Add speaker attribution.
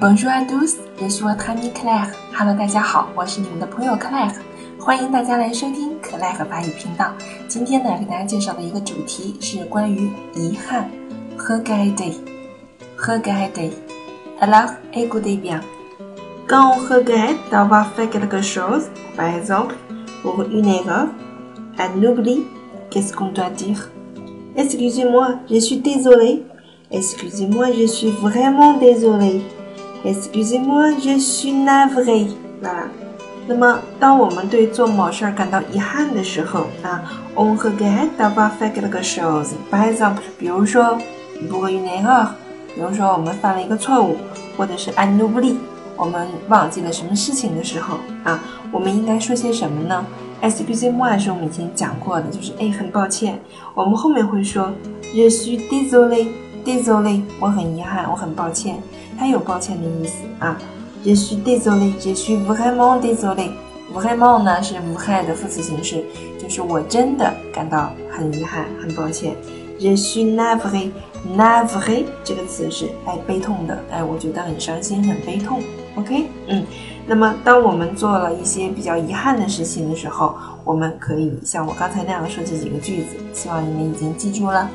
Speaker 1: Bonjour à tous, je suis votre ami Claire. Hello，大家好，我是你们的朋友 Claire，欢迎大家来收听 Claire 法语频道。今天呢，给大家介绍的一个主题是关于遗憾，regretter, regretter. Alors, écoutez bien. Quand on regrette d'avoir fait quelque chose, par exemple, pour une erreur, un oubli, qu'est-ce qu'on doit dire Excusez-moi, je suis désolé. Excusez-moi, je suis vraiment désolé. Excusez-moi, je suis navré. 啊，那么当我们对做某事儿感到遗憾的时候啊，on regrette d'avoir fait quelque chose. Par exemple，比如说 pour une erreur，比如说我们犯了一个错误，或者是 un oubli，我们忘记了什么事情的时候啊，我们应该说些什么呢？Excusez-moi 是我们以前讲过的，就是哎，很抱歉。我们后面会说 je suis désolé，désolé，我很遗憾，我很抱歉。它有抱歉的意思啊。Je suis désolé, je suis vraiment désolé. Vraiment 呢是无害的副词形式，就是我真的感到很遗憾，很抱歉。Je suis navré, navré 这个词是哎悲痛的，哎我觉得很伤心，很悲痛。OK，嗯，那么当我们做了一些比较遗憾的事情的时候，我们可以像我刚才那样说这几个句子，希望你们已经记住了。